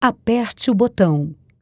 aperte o botão.